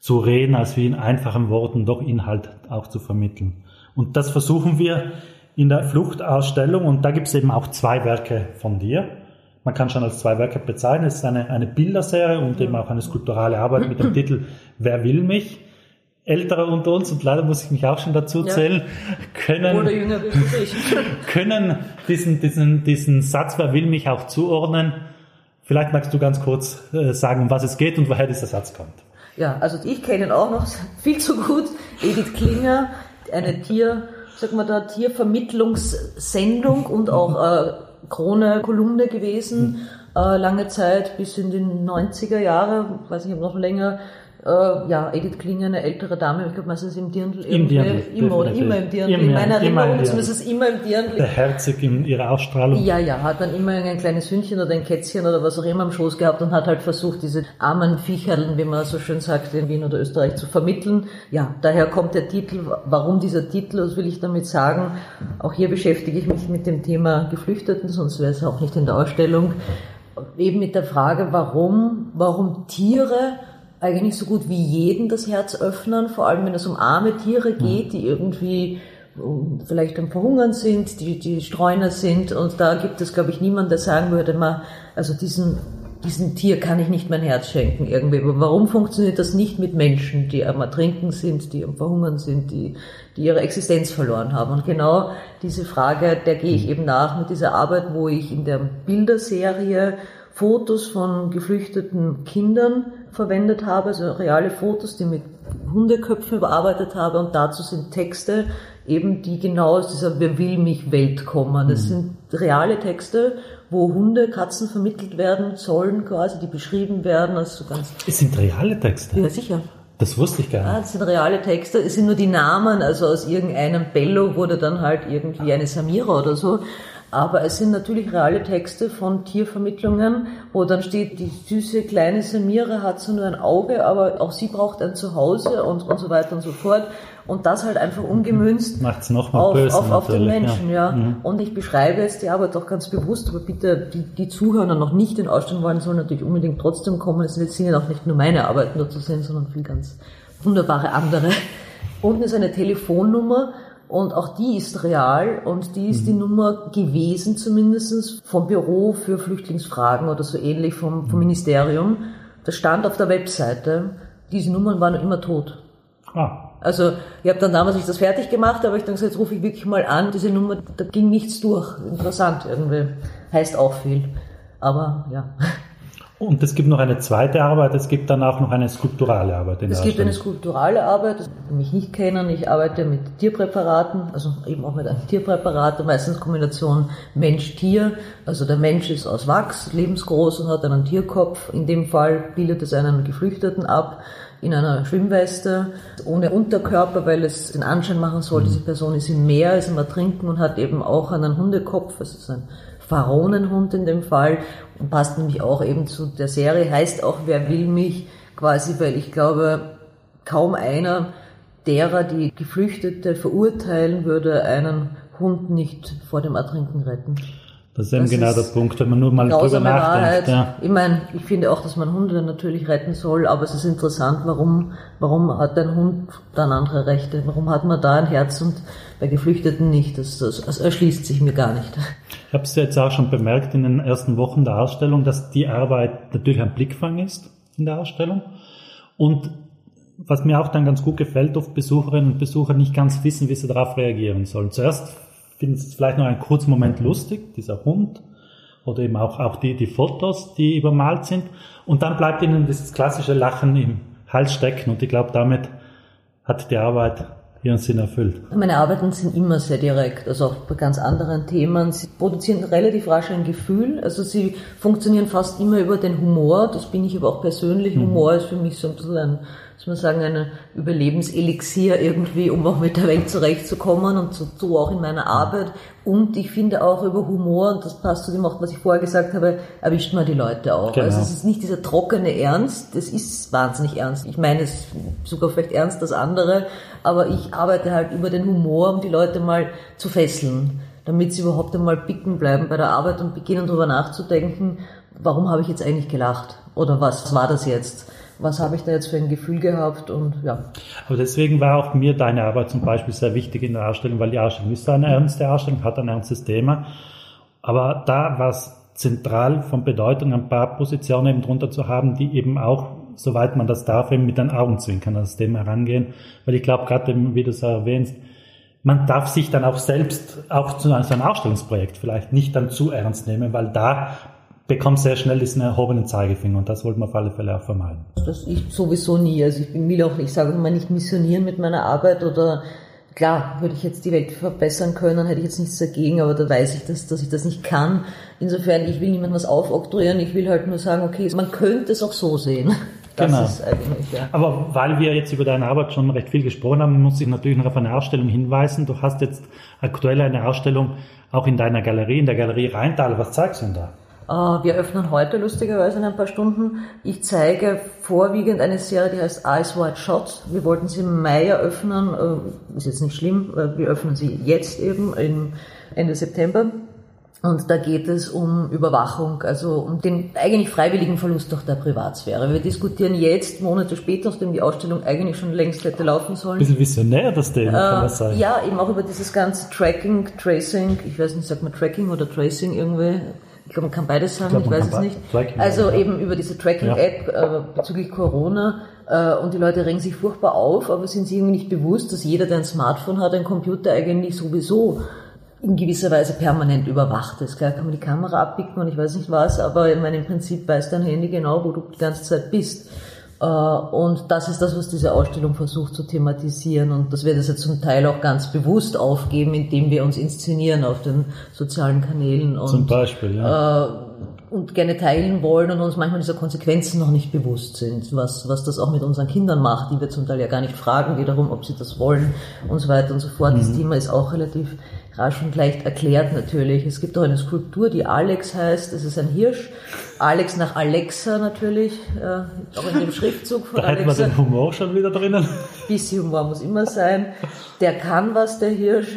zu reden, als wie in einfachen Worten doch Inhalt auch zu vermitteln. Und das versuchen wir in der Fluchtausstellung und da gibt es eben auch zwei Werke von dir. Man kann schon als zwei Werke bezeichnen. Es ist eine, eine Bilderserie und eben auch eine skulpturale Arbeit mit dem Titel Wer will mich? Ältere unter uns, und leider muss ich mich auch schon dazu zählen, können, Oder jünger können diesen, diesen, diesen Satz, wer will mich auch zuordnen. Vielleicht magst du ganz kurz äh, sagen, um was es geht und woher dieser Satz kommt. Ja, also ich kenne ihn auch noch viel zu gut. Edith Klinger, eine Tier, sag mal da, Tiervermittlungssendung und auch äh, Krone-Kolumne gewesen, äh, lange Zeit bis in den 90er Jahre, weiß ich noch länger, äh, ja, Edith Klinger, eine ältere Dame, ich glaube meistens im Dirndl. Im Dirndl. Immer oder immer im Dirndl. Immer, in meiner Erinnerung ist es immer im Dirndl. Der Herzog in ihrer Ausstrahlung. Ja, ja, hat dann immer ein kleines Hündchen oder ein Kätzchen oder was auch immer am Schoß gehabt und hat halt versucht, diese armen Viecherln, wie man so schön sagt, in Wien oder Österreich zu vermitteln. Ja, daher kommt der Titel. Warum dieser Titel? Was will ich damit sagen? Auch hier beschäftige ich mich mit dem Thema Geflüchteten, sonst wäre es auch nicht in der Ausstellung. Eben mit der Frage, warum, warum Tiere eigentlich so gut wie jeden das Herz öffnen, vor allem wenn es um arme Tiere geht, die irgendwie vielleicht am Verhungern sind, die, die Streuner sind. Und da gibt es, glaube ich, niemanden, der sagen würde, man, also diesen, diesem Tier kann ich nicht mein Herz schenken irgendwie. Aber warum funktioniert das nicht mit Menschen, die am Ertrinken sind, die am Verhungern sind, die, die ihre Existenz verloren haben? Und genau diese Frage, der gehe ich eben nach mit dieser Arbeit, wo ich in der Bilderserie Fotos von geflüchteten Kindern verwendet habe, also reale Fotos, die mit Hundeköpfen überarbeitet habe und dazu sind Texte, eben die genau aus dieser Wer will mich Welt kommen. Das mhm. sind reale Texte, wo Hunde, Katzen vermittelt werden sollen quasi, die beschrieben werden. Also ganz es sind reale Texte? Ja, sicher. Das wusste ich gar nicht. Ah, das sind reale Texte. Es sind nur die Namen, also aus irgendeinem Bello wurde dann halt irgendwie eine Samira oder so. Aber es sind natürlich reale Texte von Tiervermittlungen, wo dann steht, die süße kleine Samira hat so nur ein Auge, aber auch sie braucht ein Zuhause und, und so weiter und so fort. Und das halt einfach umgemünzt Macht's noch mal auf, böse, auf, auf den Menschen, ja. ja. Mhm. Und ich beschreibe jetzt die Arbeit auch ganz bewusst, aber bitte, die, die Zuhörer noch nicht in Ausstellung wollen, sollen natürlich unbedingt trotzdem kommen. Es sind ja auch nicht nur meine Arbeiten dazu sehen, sondern viel ganz wunderbare andere. Unten ist eine Telefonnummer, und auch die ist real und die ist die mhm. Nummer gewesen zumindest vom Büro für Flüchtlingsfragen oder so ähnlich vom, vom mhm. Ministerium. Das stand auf der Webseite. Diese Nummern waren immer tot. Ah. Also ich habe dann damals nicht das fertig gemacht, aber ich dann gesagt, jetzt rufe ich wirklich mal an. Diese Nummer, da ging nichts durch. Interessant irgendwie. Heißt auch viel. Aber ja. Und es gibt noch eine zweite Arbeit, es gibt dann auch noch eine skulpturale Arbeit. In es gibt eine skulpturale Arbeit, das mich nicht kennen. Ich arbeite mit Tierpräparaten, also eben auch mit einem Tierpräparat, meistens Kombination Mensch-Tier. Also der Mensch ist aus Wachs, lebensgroß und hat einen Tierkopf. In dem Fall bildet es einen Geflüchteten ab in einer Schwimmweste, ohne Unterkörper, weil es den Anschein machen soll, diese Person ist im Meer, ist im Ertrinken und hat eben auch einen Hundekopf, also ist ein Pharaonenhund in dem Fall und passt nämlich auch eben zu der Serie, heißt auch Wer will mich quasi, weil ich glaube, kaum einer derer, die Geflüchtete verurteilen, würde einen Hund nicht vor dem Ertrinken retten. Das ist eben das genau der Punkt, wenn man nur mal drüber nachdenkt. Ja. Ich meine, ich finde auch, dass man Hunde natürlich retten soll, aber es ist interessant, warum, warum hat ein Hund dann andere Rechte? Warum hat man da ein Herz und bei Geflüchteten nicht? Das, das, das erschließt sich mir gar nicht. Ich habe es jetzt auch schon bemerkt in den ersten Wochen der Ausstellung, dass die Arbeit natürlich ein Blickfang ist in der Ausstellung. Und was mir auch dann ganz gut gefällt, oft Besucherinnen und Besucher nicht ganz wissen, wie sie darauf reagieren sollen. Zuerst finden es vielleicht noch einen kurzen Moment lustig, dieser Hund oder eben auch, auch die, die Fotos, die übermalt sind. Und dann bleibt ihnen dieses klassische Lachen im Hals stecken. Und ich glaube, damit hat die Arbeit ihren Sinn erfüllt. Meine Arbeiten sind immer sehr direkt, also auch bei ganz anderen Themen. Sie produzieren relativ rasch ein Gefühl, also sie funktionieren fast immer über den Humor, das bin ich aber auch persönlich. Mhm. Humor ist für mich so ein bisschen ein muss man sagen, ein Überlebenselixier irgendwie, um auch mit der Welt zurechtzukommen und so, so auch in meiner Arbeit. Und ich finde auch über Humor, und das passt zu dem auch, was ich vorher gesagt habe, erwischt man die Leute auch. Genau. Also es ist nicht dieser trockene Ernst, das ist wahnsinnig ernst. Ich meine es sogar vielleicht ernst das andere, aber ich arbeite halt über den Humor, um die Leute mal zu fesseln, damit sie überhaupt einmal picken bleiben bei der Arbeit und beginnen darüber nachzudenken, warum habe ich jetzt eigentlich gelacht? Oder was war das jetzt? Was habe ich da jetzt für ein Gefühl gehabt und ja. Aber deswegen war auch mir deine Arbeit zum Beispiel sehr wichtig in der Ausstellung, weil die Ausstellung ist eine ernste Ausstellung, hat ein ernstes Thema. Aber da war es zentral von Bedeutung, ein paar Positionen eben drunter zu haben, die eben auch, soweit man das darf, eben mit den Augenzwinkern an das Thema herangehen. Weil ich glaube, gerade wie du es erwähnst, man darf sich dann auch selbst, auch zu so einem Ausstellungsprojekt vielleicht nicht dann zu ernst nehmen, weil da bekommt sehr schnell diesen erhobenen Zeigefinger und das wollte man auf alle Fälle auch vermeiden. Das ich sowieso nie. Also ich will auch, ich sage immer nicht missionieren mit meiner Arbeit oder klar, würde ich jetzt die Welt verbessern können, hätte ich jetzt nichts dagegen, aber da weiß ich, dass, dass ich das nicht kann. Insofern, ich will niemandem was aufoktroyieren, ich will halt nur sagen, okay, man könnte es auch so sehen. Das genau. ist eigentlich, ja. Aber weil wir jetzt über deine Arbeit schon recht viel gesprochen haben, muss ich natürlich noch auf eine Ausstellung hinweisen. Du hast jetzt aktuell eine Ausstellung auch in deiner Galerie, in der Galerie Rheintal. Was zeigst du denn da? Äh, wir öffnen heute lustigerweise in ein paar Stunden. Ich zeige vorwiegend eine Serie, die heißt Eyes Wide Shot. Wir wollten sie im Mai eröffnen, äh, ist jetzt nicht schlimm, wir öffnen sie jetzt eben Ende September. Und da geht es um Überwachung, also um den eigentlich freiwilligen Verlust auch der Privatsphäre. Wir diskutieren jetzt, Monate später, nachdem die Ausstellung eigentlich schon längst hätte laufen sollen. Ein bisschen visionär das Thema, kann das sein. Ja, eben auch über dieses ganze Tracking, Tracing, ich weiß nicht, sagt man Tracking oder Tracing irgendwie? Ich glaube, man kann beides sagen, ich, Ich glaube, weiß es nicht. Tracking also ja. eben über diese Tracking-App äh, bezüglich Corona äh, und die Leute regen sich furchtbar auf, aber sind sich irgendwie nicht bewusst, dass jeder, der ein Smartphone hat, ein Computer eigentlich sowieso in gewisser Weise permanent überwacht ist. Klar kann man die Kamera abpicken und ich weiß nicht was, aber ich meine, im Prinzip weiß dein Handy genau, wo du die ganze Zeit bist. Äh, Und das ist das, was diese Ausstellung versucht zu thematisieren. Und dass wir das jetzt zum Teil auch ganz bewusst aufgeben, indem wir uns inszenieren auf den sozialen Kanälen und, Zum Beispiel, ja. äh, und gerne teilen wollen und uns manchmal dieser Konsequenzen noch nicht bewusst sind, was, was das auch mit unseren Kindern macht, die wir zum Teil ja gar nicht fragen, wiederum, ob sie das wollen und so weiter und so fort. Das Thema ist auch relativ rasch und leicht erklärt natürlich. Es gibt auch eine Skulptur, die Alex heißt. Es ist ein Hirsch. Alex nach Alexa natürlich, äh, auch in dem Schriftzug von Da hätten wir Alexa. den Humor schon wieder drinnen. Bisschen Humor muss immer sein. Der kann was, der Hirsch.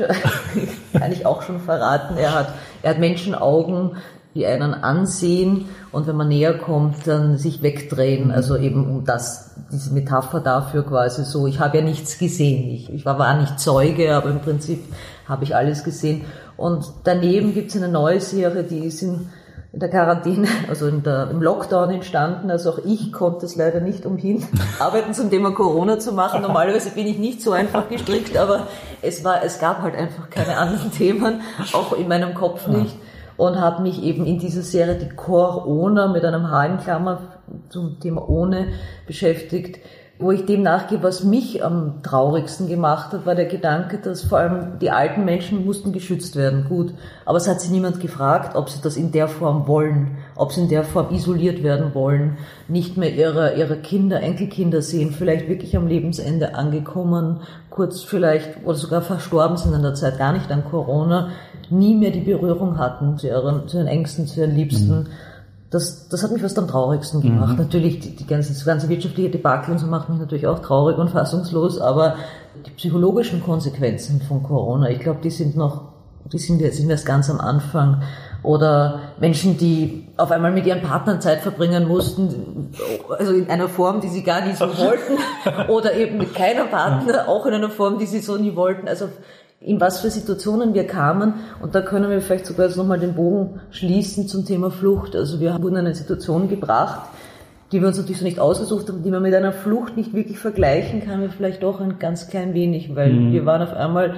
kann ich auch schon verraten. Er hat, er hat Menschenaugen, die einen ansehen und wenn man näher kommt, dann sich wegdrehen. Also eben um das, diese Metapher dafür quasi so. Ich habe ja nichts gesehen. Ich, ich war, war nicht Zeuge, aber im Prinzip habe ich alles gesehen. Und daneben gibt es eine neue Serie, die ist in in der Quarantäne, also der, im Lockdown entstanden. Also auch ich konnte es leider nicht umhin, Arbeiten zum Thema Corona zu machen. Normalerweise bin ich nicht so einfach gestrickt, aber es war, es gab halt einfach keine anderen Themen, auch in meinem Kopf nicht. Und habe mich eben in dieser Serie die Corona mit einem H in Klammer zum Thema ohne beschäftigt, wo ich dem nachgehe, was mich am traurigsten gemacht hat, war der Gedanke, dass vor allem die alten Menschen mussten geschützt werden. Gut, aber es hat sich niemand gefragt, ob sie das in der Form wollen, ob sie in der Form isoliert werden wollen, nicht mehr ihre, ihre Kinder, Enkelkinder sehen, vielleicht wirklich am Lebensende angekommen, kurz vielleicht oder sogar verstorben sind in der Zeit, gar nicht an Corona, nie mehr die Berührung hatten zu ihren, zu ihren Ängsten, zu ihren Liebsten. Das, das hat mich fast am traurigsten gemacht. Natürlich, die, die ganze, das ganze wirtschaftliche Debakel und so macht mich natürlich auch traurig und fassungslos, aber die psychologischen Konsequenzen von Corona, ich glaube, die sind noch, die sind sind erst ganz am Anfang. Oder Menschen, die auf einmal mit ihren Partnern Zeit verbringen mussten, also in einer Form, die sie gar nicht so wollten, oder eben mit keiner Partner, auch in einer Form, die sie so nie wollten. Also in was für Situationen wir kamen. Und da können wir vielleicht sogar jetzt nochmal den Bogen schließen zum Thema Flucht. Also wir wurden in eine Situation gebracht, die wir uns natürlich so nicht ausgesucht haben, die man mit einer Flucht nicht wirklich vergleichen kann, wir vielleicht doch ein ganz klein wenig, weil wir waren auf einmal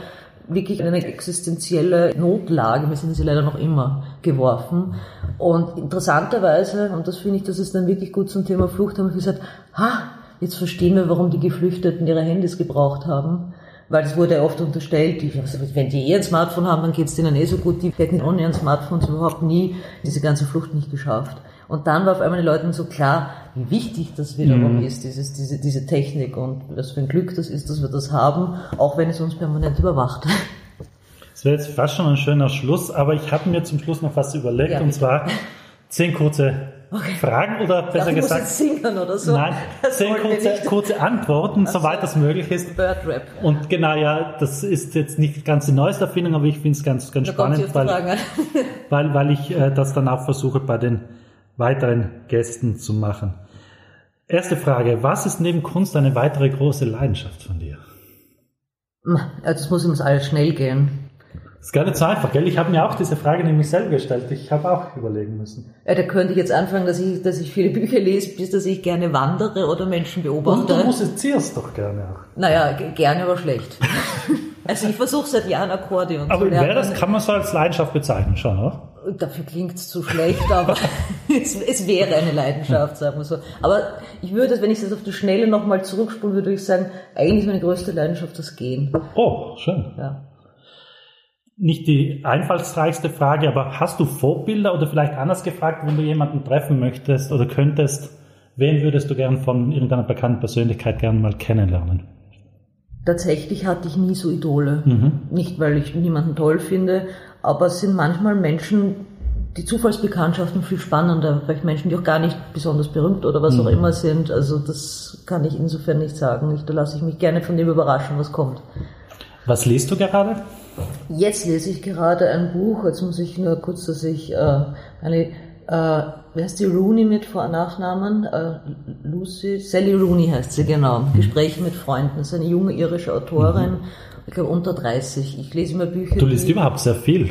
wirklich in eine existenzielle Notlage, wir sind sie leider noch immer geworfen. Und interessanterweise, und das finde ich, das ist dann wirklich gut zum Thema Flucht, haben wir gesagt, ha, jetzt verstehen wir, warum die Geflüchteten ihre Handys gebraucht haben. Weil es wurde oft unterstellt, die, also wenn die eh ein Smartphone haben, dann geht es denen eh so gut, die hätten ohne ihren Smartphones überhaupt nie diese ganze Flucht nicht geschafft. Und dann war auf einmal den Leuten so klar, wie wichtig das wiederum ist, dieses, diese, diese Technik und was für ein Glück das ist, dass wir das haben, auch wenn es uns permanent überwacht. Das wäre jetzt fast schon ein schöner Schluss, aber ich habe mir zum Schluss noch was überlegt. Ja, und zwar zehn kurze Fragen oder besser ich gesagt, jetzt singen oder so. nein, Das zehn kurze, kurze Antworten, soweit das möglich ist. Birdrap. Und genau, ja, das ist jetzt nicht ganz die neueste Erfindung, aber ich finde es ganz, ganz Da spannend, weil, weil, weil ich äh, das dann auch versuche bei den weiteren Gästen zu machen. Erste Frage, was ist neben Kunst eine weitere große Leidenschaft von dir? Also es muss uns alles schnell gehen. Das ist gar nicht so einfach, gell? Ich habe mir auch diese Frage nämlich selber gestellt. Ich habe auch überlegen müssen. Ja, da könnte ich jetzt anfangen, dass ich, dass ich viele Bücher lese, bis dass ich gerne wandere oder Menschen Und beobachte. du musizierst doch gerne auch. Naja, gerne, aber schlecht. also ich versuche seit Jahren Akkordeon Aber zu lernen. wäre das, kann man so als Leidenschaft bezeichnen, schon, oder? Dafür klingt es zu schlecht, aber es, es wäre eine Leidenschaft, sagen wir so. Aber ich würde, wenn ich das auf die Schnelle nochmal zurückspulen würde, würde ich sagen, eigentlich ist meine größte Leidenschaft das Gehen. Oh, schön. Ja. Nicht die einfallsreichste Frage, aber hast du Vorbilder oder vielleicht anders gefragt, wenn du jemanden treffen möchtest oder könntest, wen würdest du gern von irgendeiner bekannten Persönlichkeit gern mal kennenlernen? Tatsächlich hatte ich nie so Idole. Mhm. Nicht, weil ich niemanden toll finde, aber es sind manchmal Menschen, die Zufallsbekanntschaften viel spannender. Vielleicht Menschen, die auch gar nicht besonders berühmt oder was Mhm. auch immer sind. Also das kann ich insofern nicht sagen. Ich, da lasse ich mich gerne von dem überraschen, was kommt. Was liest du gerade? Jetzt lese ich gerade ein Buch, jetzt muss ich nur kurz, dass ich äh, eine, äh, wer heißt die Rooney mit Vor- und Nachnamen? Äh, Lucy, Sally Rooney heißt sie, genau. Gespräche mit Freunden. Das ist eine junge irische Autorin, ich glaube unter 30. Ich lese immer Bücher. Du liest die, überhaupt sehr viel.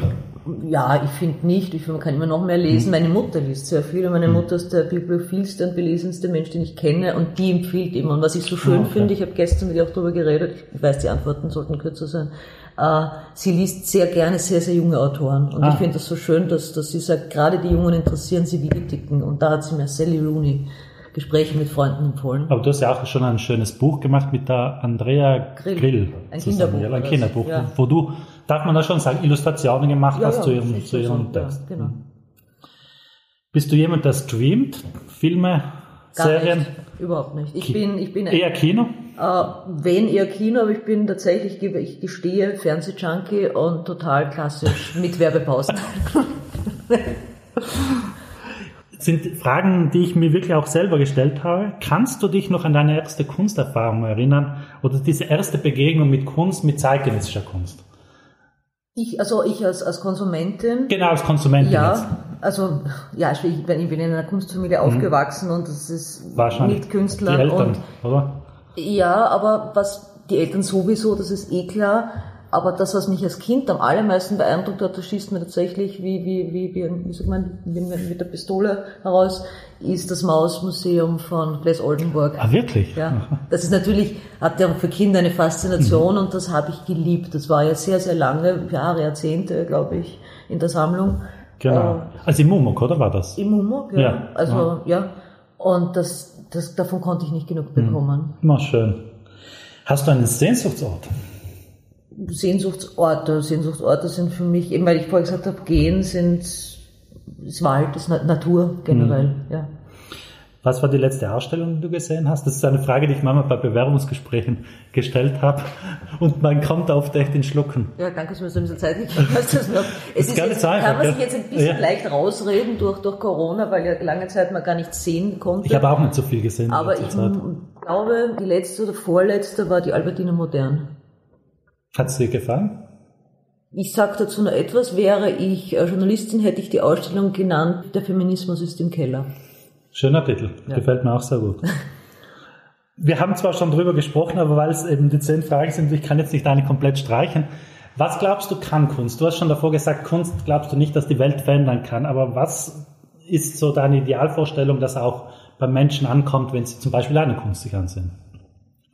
Ja, ich finde nicht. Ich finde, man kann immer noch mehr lesen. Meine Mutter liest sehr viel. Und meine Mutter ist der bibliophilste und belesenste Mensch, den ich kenne. Und die empfiehlt immer. Und was ich so schön Ah, okay. finde, ich habe gestern mit ihr auch darüber geredet, ich weiß, die Antworten sollten kürzer sein, sie liest sehr gerne sehr, sehr junge Autoren. Und Ah. ich finde das so schön, dass, dass sie sagt, gerade die Jungen interessieren sie wie die Dicken. Und da hat sie mir Sally Rooney Gespräche mit Freunden empfohlen. Aber du hast ja auch schon ein schönes Buch gemacht mit der Andrea Grill. Grill. Ein zusammen, Kinderbuch ja, Ein Kinderbuch, ja. wo du, darf man da schon sagen, Illustrationen gemacht hast zu ihrem, zu ihrem Text. Ja, genau. Bist du jemand, der streamt? Filme, Gar Serien? nicht. Überhaupt nicht. Ich bin, ich bin Eher Kino? Äh, wenn eher Kino, aber ich bin tatsächlich, ich gestehe, Fernsehjunkie und total klassisch mit Werbepausen. sind Fragen, die ich mir wirklich auch selber gestellt habe. Kannst du dich noch an deine erste Kunsterfahrung erinnern oder diese erste Begegnung mit Kunst, mit zeitgenössischer Kunst? Ich, also ich als, als Konsumentin, Genau, als Konsumentin jetzt. ja, also ja, ich bin, ich bin in einer Kunstfamilie aufgewachsen und das ist Mhm. Wahrscheinlich mit Künstlern die Eltern, und oder? Ja, aber was die Eltern sowieso, das ist eh klar. Aber das, was mich als Kind am allermeisten beeindruckt hat, das schießt mir tatsächlich wie, wie, wie, wie, wie sagt man, wie mit der Pistole heraus, ist das Mausmuseum von Glass Oldenburg. Ah, wirklich? Ja, das ist natürlich, hat ja für Kinder eine Faszination und das habe ich geliebt. Das war ja sehr, sehr lange, Jahre, Jahrzehnte, glaube ich, in der Sammlung. Genau. Also im Mumok, oder war das? Im Humor, ja. Ja. Also, ja. Und das, das, davon konnte ich nicht genug bekommen. Immer schön. Hast du einen Sehnsuchtsort? Sehnsuchtsorte. Sehnsuchtsorte sind für mich, eben weil ich vorher gesagt habe, gehen sind ist Wald, ist Na- Natur generell. Ja. Was war die letzte Ausstellung, die du gesehen hast? Das ist eine Frage, die ich manchmal bei Bewerbungsgesprächen gestellt habe. Und man kommt oft echt in Schlucken. ja, danke, dass du mir so ein bisschen Zeit gegeben hast. Es ist gar jetzt, nicht so einfach, kann man sich jetzt ein bisschen Ja. leicht rausreden durch, durch Corona, weil ja lange Zeit man gar nichts sehen konnte. Ich habe auch nicht so viel gesehen Aber ich Zeit. glaube, die letzte oder vorletzte war die Albertina Modern. Hat es dir gefallen? Ich sage dazu noch etwas, wäre ich äh, Journalistin, hätte ich die Ausstellung genannt, der Feminismus ist im Keller. Schöner Titel. Gefällt mir auch sehr gut. Wir haben zwar schon drüber gesprochen, aber weil es eben die zehn Fragen sind, ich kann jetzt nicht eine komplett streichen. Was glaubst du kann Kunst? Du hast schon davor gesagt, Kunst glaubst du nicht, dass die Welt verändern kann, aber was ist so deine Idealvorstellung, dass auch bei Menschen ankommt, wenn sie zum Beispiel eine Kunst sich ansehen?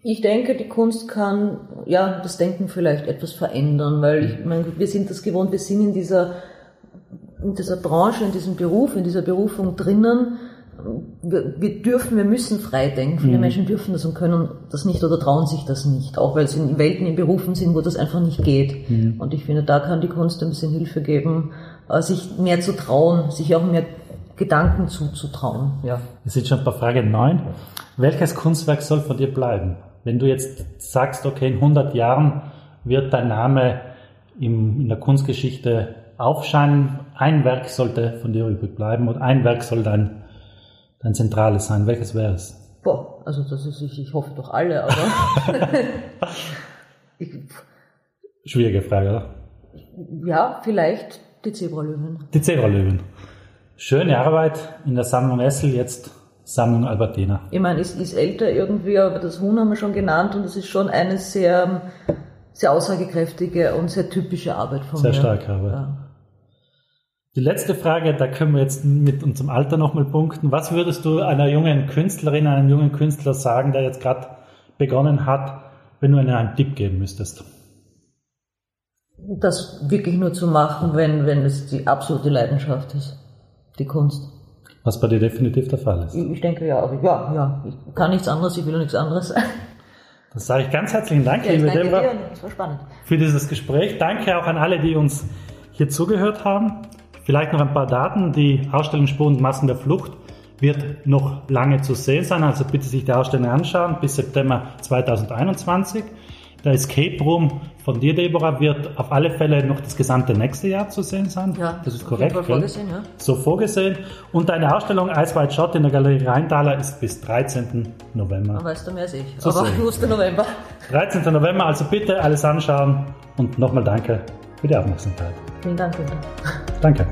Ich denke, die Kunst kann ja das Denken vielleicht etwas verändern, weil ich meine, wir sind das gewohnt, wir sind in dieser, in dieser Branche, in diesem Beruf, in dieser Berufung drinnen. Wir, wir dürfen, wir müssen frei denken. Viele Menschen dürfen das und können das nicht oder trauen sich das nicht, auch weil sie in Welten, in Berufen sind, wo das einfach nicht geht. Und ich finde, da kann die Kunst ein bisschen Hilfe geben, äh, sich mehr zu trauen, sich auch mehr Gedanken zuzutrauen. Ja. Wir sind schon bei Frage 9. Welches Kunstwerk soll von dir bleiben? Wenn du jetzt sagst, okay, in 100 Jahren wird dein Name im, in der Kunstgeschichte aufscheinen, ein Werk sollte von dir übrig bleiben und ein Werk soll dein, dein zentrales sein. Welches wäre es? Boah, also das ist, ich, ich hoffe doch alle, aber ich, Schwierige Frage, oder? ja, vielleicht die Zebralöwen. Die Zebralöwen. Schöne Arbeit in der Sammlung Essel, jetzt Sammlung Albertina. Ich meine, es ist älter irgendwie, aber das Huhn haben wir schon genannt und es ist schon eine sehr, sehr aussagekräftige und sehr typische Arbeit von Sehr mir. starke Arbeit. Ja. Die letzte Frage, da können wir jetzt mit unserem Alter nochmal punkten. Was würdest du einer jungen Künstlerin, einem jungen Künstler sagen, der jetzt gerade begonnen hat, wenn du ihnen einen Tipp geben müsstest? Das wirklich nur zu machen, wenn, wenn es die absolute Leidenschaft ist, die Kunst. Was bei dir definitiv der Fall ist. Ich, denke ja, aber ja, ja, ich kann nichts anderes, ich will nichts anderes. Dann sage ich ganz herzlichen Dank, Ja, liebe das spannend. für dieses Gespräch. Danke auch an alle, die uns hier zugehört haben. Vielleicht noch ein paar Daten. Die Ausstellung Spuren und Massen der Flucht wird noch lange zu sehen sein, also bitte sich die Ausstellung anschauen bis September 2021. Der Escape Room von dir, Deborah, wird auf alle Fälle noch das gesamte nächste Jahr zu sehen sein. Ja, das ist korrekt. Vorgesehen, ja. So vorgesehen. Und deine Ausstellung Ice White Shot in der Galerie Rheintaler ist bis 13. November. Man weiß da mehr als ich. So aber sehen. ich wusste November. 13. November, also bitte alles anschauen und nochmal danke für die Aufmerksamkeit. Vielen Dank, Günther. Danke.